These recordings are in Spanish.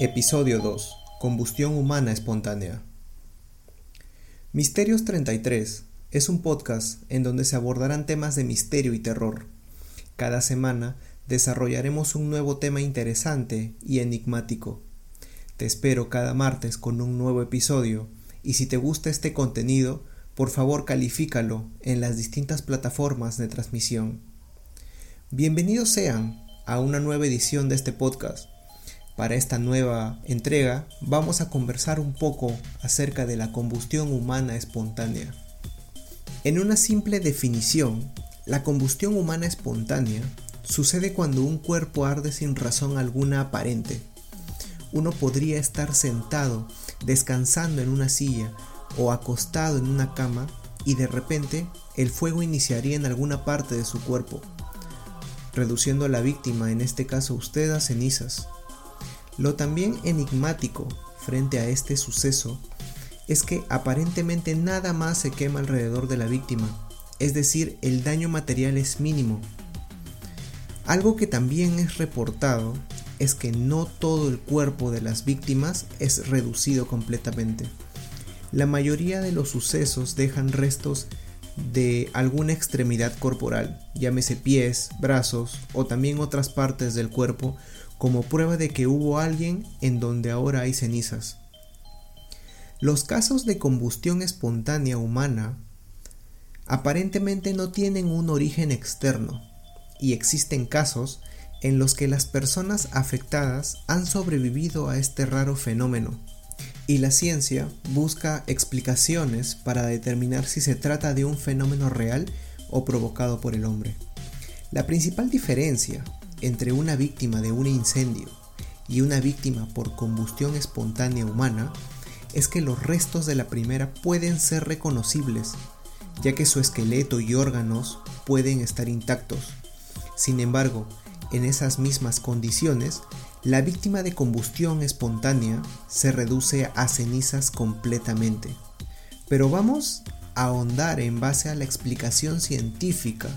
Episodio 2. Combustión humana espontánea. Misterios 33 es un podcast en donde se abordarán temas de misterio y terror. Cada semana desarrollaremos un nuevo tema interesante y enigmático. Te espero cada martes con un nuevo episodio y si te gusta este contenido, por favor califícalo en las distintas plataformas de transmisión. Bienvenidos sean a una nueva edición de este podcast para esta nueva entrega vamos a conversar un poco acerca de la combustión humana espontánea. En una simple definición, la combustión humana espontánea sucede cuando un cuerpo arde sin razón alguna aparente. Uno podría estar sentado, descansando en una silla o acostado en una cama y de repente el fuego iniciaría en alguna parte de su cuerpo, reduciendo a la víctima, en este caso usted, a cenizas. Lo también enigmático frente a este suceso es que aparentemente nada más se quema alrededor de la víctima, es decir, el daño material es mínimo. Algo que también es reportado es que no todo el cuerpo de las víctimas es reducido completamente. La mayoría de los sucesos dejan restos de alguna extremidad corporal, llámese pies, brazos o también otras partes del cuerpo como prueba de que hubo alguien en donde ahora hay cenizas. Los casos de combustión espontánea humana aparentemente no tienen un origen externo y existen casos en los que las personas afectadas han sobrevivido a este raro fenómeno y la ciencia busca explicaciones para determinar si se trata de un fenómeno real o provocado por el hombre. La principal diferencia entre una víctima de un incendio y una víctima por combustión espontánea humana es que los restos de la primera pueden ser reconocibles, ya que su esqueleto y órganos pueden estar intactos. Sin embargo, en esas mismas condiciones, la víctima de combustión espontánea se reduce a cenizas completamente. Pero vamos a ahondar en base a la explicación científica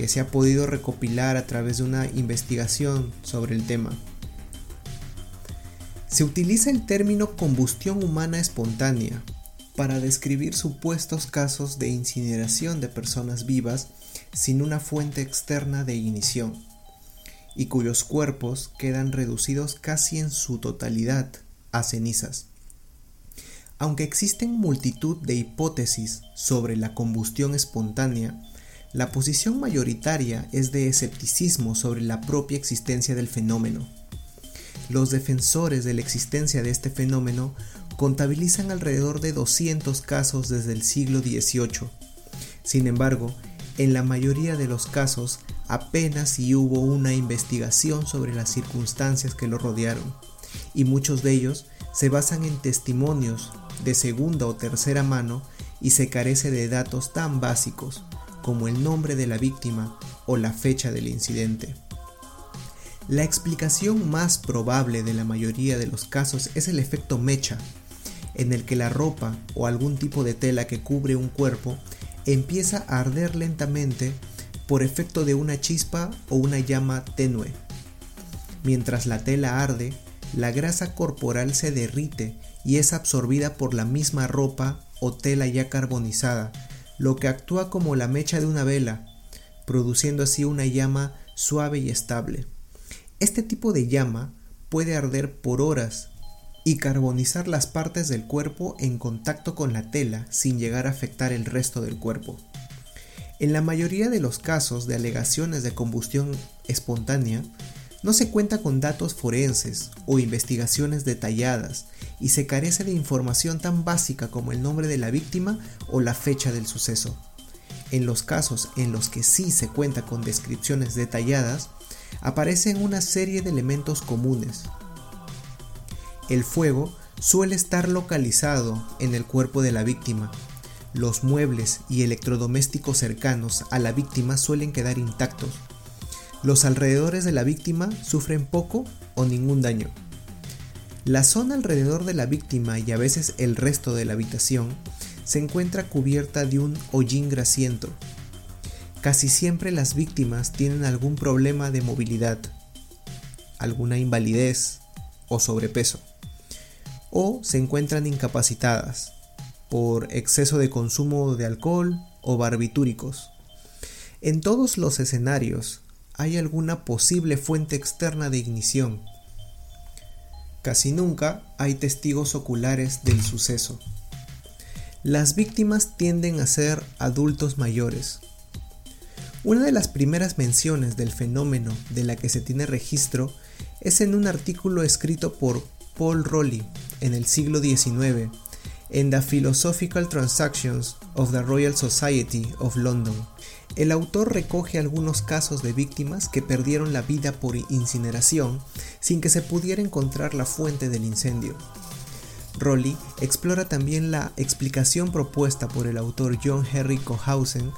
que se ha podido recopilar a través de una investigación sobre el tema. Se utiliza el término combustión humana espontánea para describir supuestos casos de incineración de personas vivas sin una fuente externa de ignición y cuyos cuerpos quedan reducidos casi en su totalidad a cenizas. Aunque existen multitud de hipótesis sobre la combustión espontánea, la posición mayoritaria es de escepticismo sobre la propia existencia del fenómeno. Los defensores de la existencia de este fenómeno contabilizan alrededor de 200 casos desde el siglo XVIII. Sin embargo, en la mayoría de los casos apenas si hubo una investigación sobre las circunstancias que lo rodearon, y muchos de ellos se basan en testimonios de segunda o tercera mano y se carece de datos tan básicos como el nombre de la víctima o la fecha del incidente. La explicación más probable de la mayoría de los casos es el efecto mecha, en el que la ropa o algún tipo de tela que cubre un cuerpo empieza a arder lentamente por efecto de una chispa o una llama tenue. Mientras la tela arde, la grasa corporal se derrite y es absorbida por la misma ropa o tela ya carbonizada, lo que actúa como la mecha de una vela, produciendo así una llama suave y estable. Este tipo de llama puede arder por horas y carbonizar las partes del cuerpo en contacto con la tela sin llegar a afectar el resto del cuerpo. En la mayoría de los casos de alegaciones de combustión espontánea, no se cuenta con datos forenses o investigaciones detalladas y se carece de información tan básica como el nombre de la víctima o la fecha del suceso. En los casos en los que sí se cuenta con descripciones detalladas, aparecen una serie de elementos comunes. El fuego suele estar localizado en el cuerpo de la víctima. Los muebles y electrodomésticos cercanos a la víctima suelen quedar intactos los alrededores de la víctima sufren poco o ningún daño. La zona alrededor de la víctima y a veces el resto de la habitación se encuentra cubierta de un hollín grasiento. Casi siempre las víctimas tienen algún problema de movilidad, alguna invalidez o sobrepeso, o se encuentran incapacitadas por exceso de consumo de alcohol o barbitúricos. En todos los escenarios hay alguna posible fuente externa de ignición. Casi nunca hay testigos oculares del suceso. Las víctimas tienden a ser adultos mayores. Una de las primeras menciones del fenómeno de la que se tiene registro es en un artículo escrito por Paul Rowley en el siglo XIX en The Philosophical Transactions of the Royal Society of London. El autor recoge algunos casos de víctimas que perdieron la vida por incineración sin que se pudiera encontrar la fuente del incendio. Rowley explora también la explicación propuesta por el autor John Henry Cohausen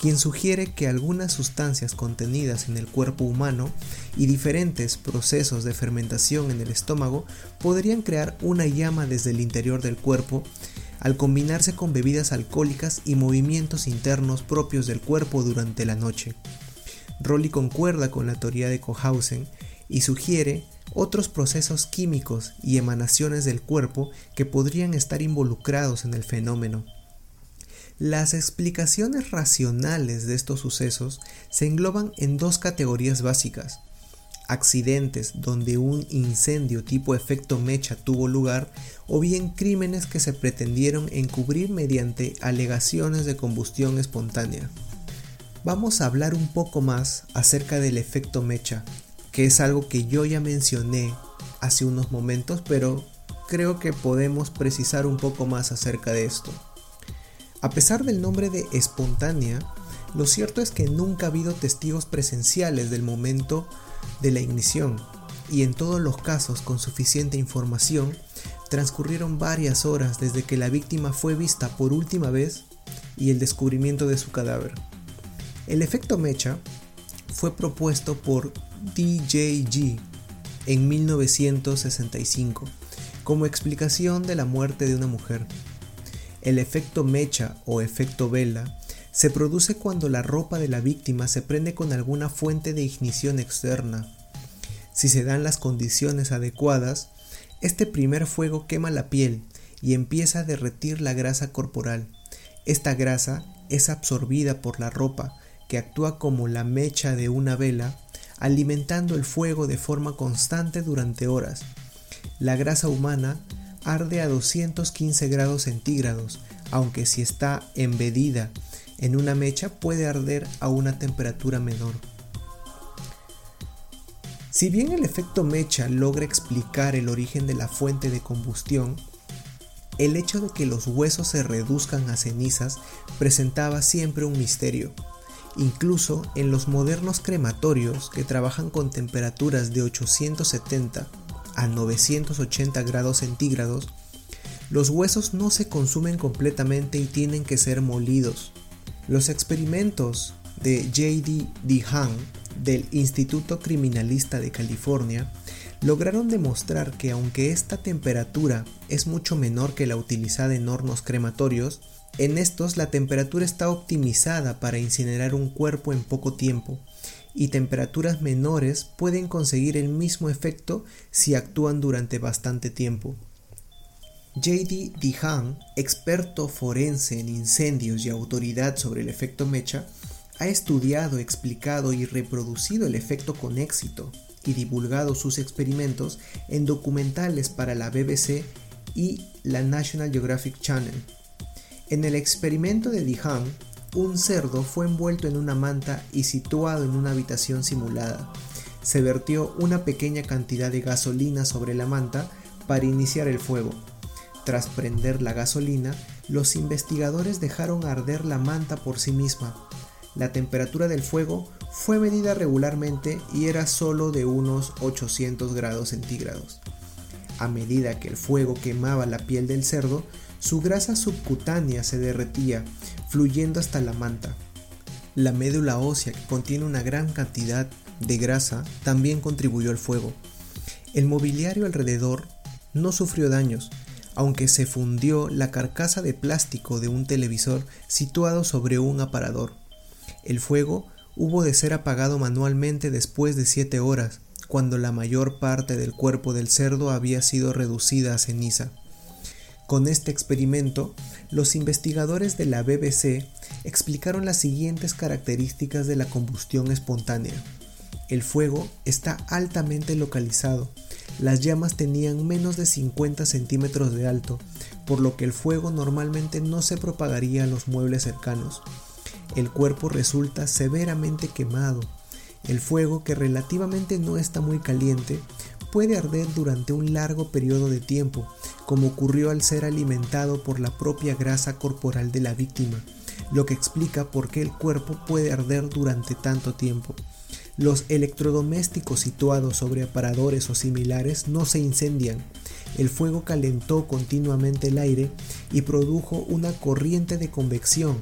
quien sugiere que algunas sustancias contenidas en el cuerpo humano y diferentes procesos de fermentación en el estómago podrían crear una llama desde el interior del cuerpo al combinarse con bebidas alcohólicas y movimientos internos propios del cuerpo durante la noche. Rolly concuerda con la teoría de Cohausen y sugiere otros procesos químicos y emanaciones del cuerpo que podrían estar involucrados en el fenómeno. Las explicaciones racionales de estos sucesos se engloban en dos categorías básicas. Accidentes donde un incendio tipo efecto mecha tuvo lugar o bien crímenes que se pretendieron encubrir mediante alegaciones de combustión espontánea. Vamos a hablar un poco más acerca del efecto mecha, que es algo que yo ya mencioné hace unos momentos, pero creo que podemos precisar un poco más acerca de esto. A pesar del nombre de espontánea, lo cierto es que nunca ha habido testigos presenciales del momento de la ignición y en todos los casos con suficiente información transcurrieron varias horas desde que la víctima fue vista por última vez y el descubrimiento de su cadáver. El efecto mecha fue propuesto por DJG en 1965 como explicación de la muerte de una mujer. El efecto mecha o efecto vela se produce cuando la ropa de la víctima se prende con alguna fuente de ignición externa. Si se dan las condiciones adecuadas, este primer fuego quema la piel y empieza a derretir la grasa corporal. Esta grasa es absorbida por la ropa, que actúa como la mecha de una vela, alimentando el fuego de forma constante durante horas. La grasa humana arde a 215 grados centígrados, aunque si está embedida en una mecha puede arder a una temperatura menor. Si bien el efecto mecha logra explicar el origen de la fuente de combustión, el hecho de que los huesos se reduzcan a cenizas presentaba siempre un misterio. Incluso en los modernos crematorios que trabajan con temperaturas de 870 a 980 grados centígrados, los huesos no se consumen completamente y tienen que ser molidos. Los experimentos de J.D. Dehan del Instituto Criminalista de California lograron demostrar que aunque esta temperatura es mucho menor que la utilizada en hornos crematorios, en estos la temperatura está optimizada para incinerar un cuerpo en poco tiempo y temperaturas menores pueden conseguir el mismo efecto si actúan durante bastante tiempo. J.D. Dehan, experto forense en incendios y autoridad sobre el efecto mecha, ha estudiado, explicado y reproducido el efecto con éxito y divulgado sus experimentos en documentales para la BBC y la National Geographic Channel. En el experimento de Dehan, un cerdo fue envuelto en una manta y situado en una habitación simulada. Se vertió una pequeña cantidad de gasolina sobre la manta para iniciar el fuego. Tras prender la gasolina, los investigadores dejaron arder la manta por sí misma. La temperatura del fuego fue medida regularmente y era solo de unos 800 grados centígrados. A medida que el fuego quemaba la piel del cerdo, su grasa subcutánea se derretía, fluyendo hasta la manta. La médula ósea, que contiene una gran cantidad de grasa, también contribuyó al fuego. El mobiliario alrededor no sufrió daños, aunque se fundió la carcasa de plástico de un televisor situado sobre un aparador. El fuego hubo de ser apagado manualmente después de 7 horas, cuando la mayor parte del cuerpo del cerdo había sido reducida a ceniza. Con este experimento, los investigadores de la BBC explicaron las siguientes características de la combustión espontánea. El fuego está altamente localizado. Las llamas tenían menos de 50 centímetros de alto, por lo que el fuego normalmente no se propagaría a los muebles cercanos. El cuerpo resulta severamente quemado. El fuego, que relativamente no está muy caliente, puede arder durante un largo periodo de tiempo, como ocurrió al ser alimentado por la propia grasa corporal de la víctima, lo que explica por qué el cuerpo puede arder durante tanto tiempo. Los electrodomésticos situados sobre aparadores o similares no se incendian. El fuego calentó continuamente el aire y produjo una corriente de convección,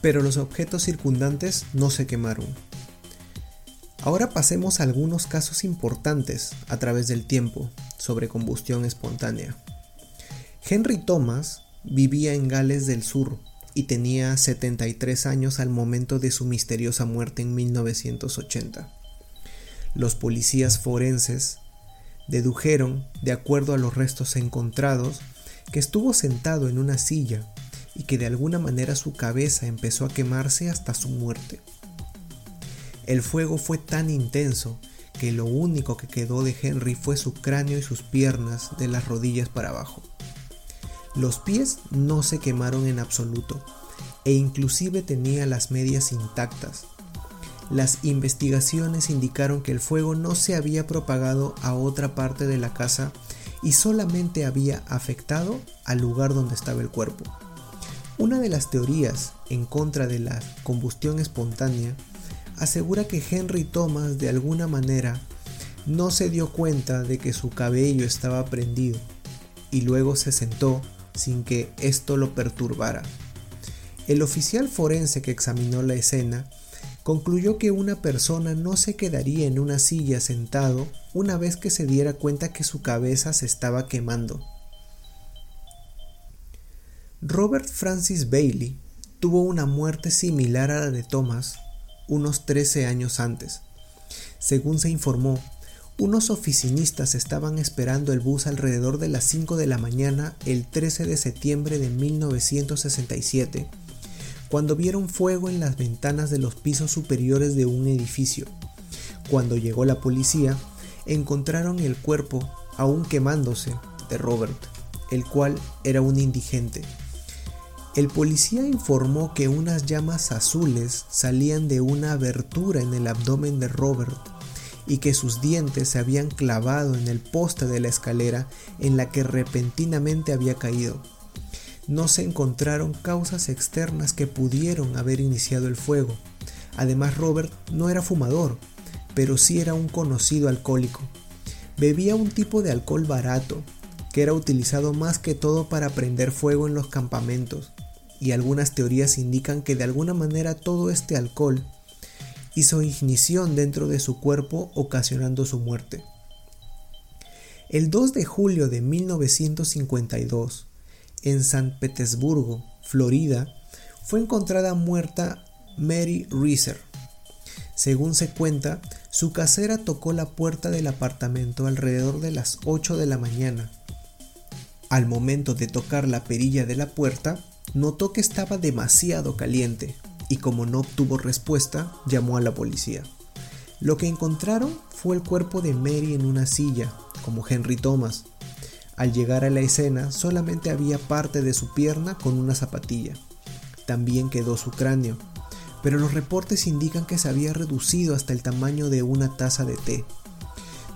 pero los objetos circundantes no se quemaron. Ahora pasemos a algunos casos importantes a través del tiempo sobre combustión espontánea. Henry Thomas vivía en Gales del Sur y tenía 73 años al momento de su misteriosa muerte en 1980. Los policías forenses dedujeron, de acuerdo a los restos encontrados, que estuvo sentado en una silla y que de alguna manera su cabeza empezó a quemarse hasta su muerte. El fuego fue tan intenso que lo único que quedó de Henry fue su cráneo y sus piernas de las rodillas para abajo. Los pies no se quemaron en absoluto e inclusive tenía las medias intactas. Las investigaciones indicaron que el fuego no se había propagado a otra parte de la casa y solamente había afectado al lugar donde estaba el cuerpo. Una de las teorías en contra de la combustión espontánea asegura que Henry Thomas de alguna manera no se dio cuenta de que su cabello estaba prendido y luego se sentó sin que esto lo perturbara. El oficial forense que examinó la escena concluyó que una persona no se quedaría en una silla sentado una vez que se diera cuenta que su cabeza se estaba quemando. Robert Francis Bailey tuvo una muerte similar a la de Thomas unos 13 años antes. Según se informó, unos oficinistas estaban esperando el bus alrededor de las 5 de la mañana el 13 de septiembre de 1967, cuando vieron fuego en las ventanas de los pisos superiores de un edificio. Cuando llegó la policía, encontraron el cuerpo, aún quemándose, de Robert, el cual era un indigente. El policía informó que unas llamas azules salían de una abertura en el abdomen de Robert y que sus dientes se habían clavado en el poste de la escalera en la que repentinamente había caído. No se encontraron causas externas que pudieron haber iniciado el fuego. Además Robert no era fumador, pero sí era un conocido alcohólico. Bebía un tipo de alcohol barato, que era utilizado más que todo para prender fuego en los campamentos y algunas teorías indican que de alguna manera todo este alcohol hizo ignición dentro de su cuerpo ocasionando su muerte. El 2 de julio de 1952, en San Petersburgo, Florida, fue encontrada muerta Mary Reeser. Según se cuenta, su casera tocó la puerta del apartamento alrededor de las 8 de la mañana. Al momento de tocar la perilla de la puerta, notó que estaba demasiado caliente y como no obtuvo respuesta, llamó a la policía. Lo que encontraron fue el cuerpo de Mary en una silla, como Henry Thomas. Al llegar a la escena solamente había parte de su pierna con una zapatilla. También quedó su cráneo, pero los reportes indican que se había reducido hasta el tamaño de una taza de té.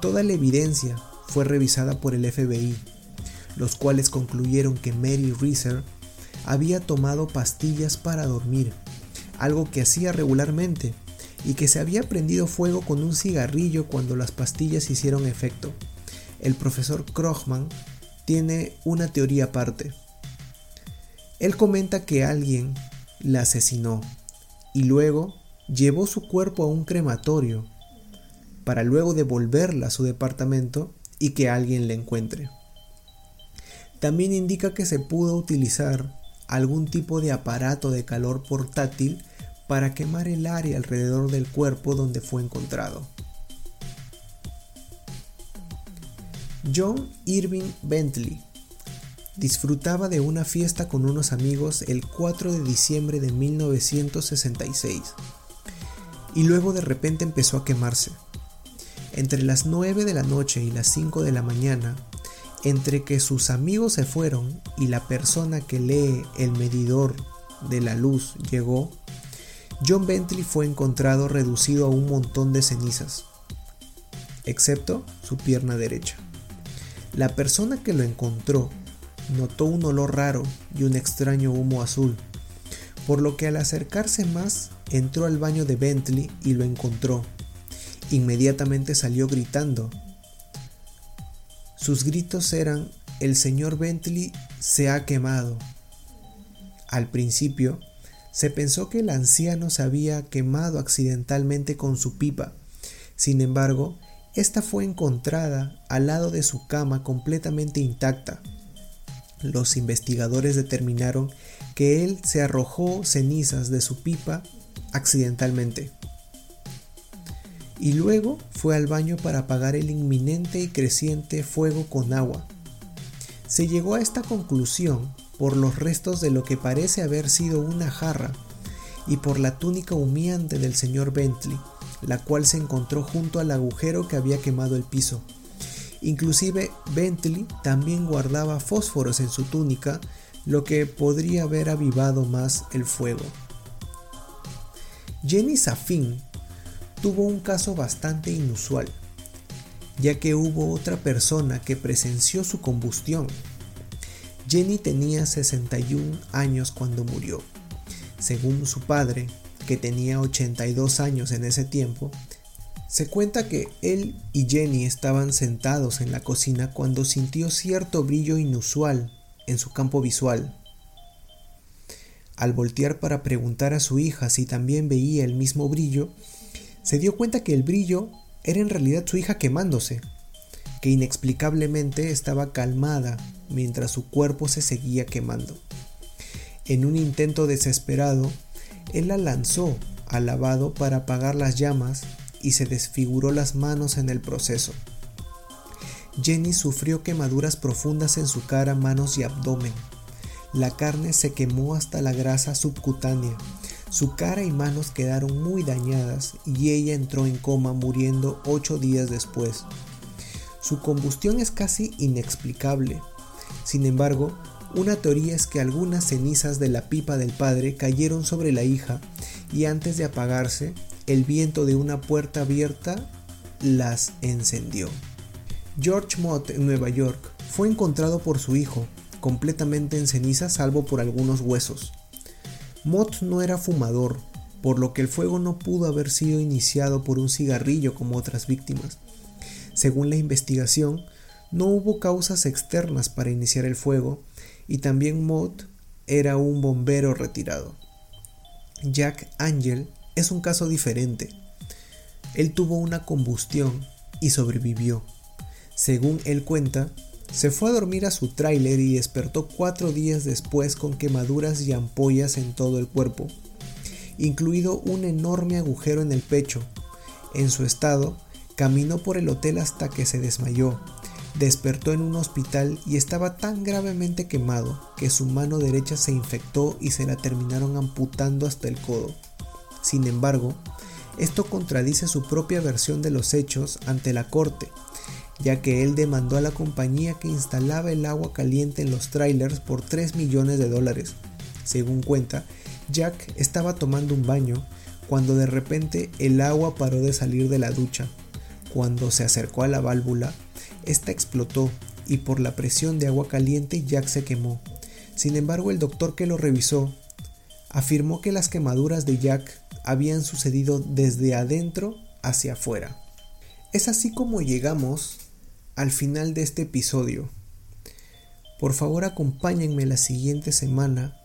Toda la evidencia fue revisada por el FBI, los cuales concluyeron que Mary Reeser había tomado pastillas para dormir, algo que hacía regularmente, y que se había prendido fuego con un cigarrillo cuando las pastillas hicieron efecto. El profesor Krogman tiene una teoría aparte. Él comenta que alguien la asesinó y luego llevó su cuerpo a un crematorio para luego devolverla a su departamento y que alguien la encuentre. También indica que se pudo utilizar algún tipo de aparato de calor portátil para quemar el área alrededor del cuerpo donde fue encontrado. John Irving Bentley disfrutaba de una fiesta con unos amigos el 4 de diciembre de 1966 y luego de repente empezó a quemarse. Entre las 9 de la noche y las 5 de la mañana, entre que sus amigos se fueron y la persona que lee el medidor de la luz llegó, John Bentley fue encontrado reducido a un montón de cenizas, excepto su pierna derecha. La persona que lo encontró notó un olor raro y un extraño humo azul, por lo que al acercarse más entró al baño de Bentley y lo encontró. Inmediatamente salió gritando. Sus gritos eran, el señor Bentley se ha quemado. Al principio, se pensó que el anciano se había quemado accidentalmente con su pipa. Sin embargo, esta fue encontrada al lado de su cama completamente intacta. Los investigadores determinaron que él se arrojó cenizas de su pipa accidentalmente. Y luego fue al baño para apagar el inminente y creciente fuego con agua. Se llegó a esta conclusión por los restos de lo que parece haber sido una jarra y por la túnica humeante del señor Bentley, la cual se encontró junto al agujero que había quemado el piso. Inclusive Bentley también guardaba fósforos en su túnica, lo que podría haber avivado más el fuego. Jenny Safin tuvo un caso bastante inusual, ya que hubo otra persona que presenció su combustión Jenny tenía 61 años cuando murió. Según su padre, que tenía 82 años en ese tiempo, se cuenta que él y Jenny estaban sentados en la cocina cuando sintió cierto brillo inusual en su campo visual. Al voltear para preguntar a su hija si también veía el mismo brillo, se dio cuenta que el brillo era en realidad su hija quemándose que inexplicablemente estaba calmada mientras su cuerpo se seguía quemando. En un intento desesperado, él la lanzó al lavado para apagar las llamas y se desfiguró las manos en el proceso. Jenny sufrió quemaduras profundas en su cara, manos y abdomen. La carne se quemó hasta la grasa subcutánea. Su cara y manos quedaron muy dañadas y ella entró en coma muriendo ocho días después. Su combustión es casi inexplicable. Sin embargo, una teoría es que algunas cenizas de la pipa del padre cayeron sobre la hija y antes de apagarse, el viento de una puerta abierta las encendió. George Mott en Nueva York fue encontrado por su hijo, completamente en ceniza salvo por algunos huesos. Mott no era fumador, por lo que el fuego no pudo haber sido iniciado por un cigarrillo como otras víctimas. Según la investigación, no hubo causas externas para iniciar el fuego y también Mott era un bombero retirado. Jack Angel es un caso diferente. Él tuvo una combustión y sobrevivió. Según él cuenta, se fue a dormir a su tráiler y despertó cuatro días después con quemaduras y ampollas en todo el cuerpo, incluido un enorme agujero en el pecho. En su estado, Caminó por el hotel hasta que se desmayó. Despertó en un hospital y estaba tan gravemente quemado que su mano derecha se infectó y se la terminaron amputando hasta el codo. Sin embargo, esto contradice su propia versión de los hechos ante la corte, ya que él demandó a la compañía que instalaba el agua caliente en los trailers por 3 millones de dólares. Según cuenta, Jack estaba tomando un baño cuando de repente el agua paró de salir de la ducha cuando se acercó a la válvula, esta explotó y por la presión de agua caliente Jack se quemó. Sin embargo, el doctor que lo revisó afirmó que las quemaduras de Jack habían sucedido desde adentro hacia afuera. Es así como llegamos al final de este episodio. Por favor acompáñenme la siguiente semana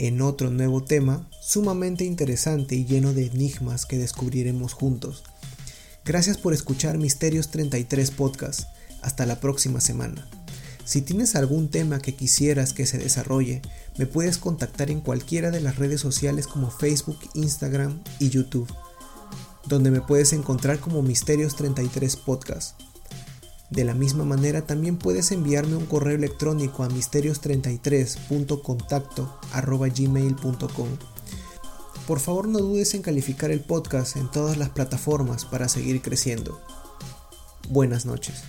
en otro nuevo tema sumamente interesante y lleno de enigmas que descubriremos juntos. Gracias por escuchar Misterios 33 Podcast. Hasta la próxima semana. Si tienes algún tema que quisieras que se desarrolle, me puedes contactar en cualquiera de las redes sociales como Facebook, Instagram y YouTube, donde me puedes encontrar como Misterios 33 Podcast. De la misma manera también puedes enviarme un correo electrónico a misterios33.contacto.gmail.com Por favor no dudes en calificar el podcast en todas las plataformas para seguir creciendo. Buenas noches.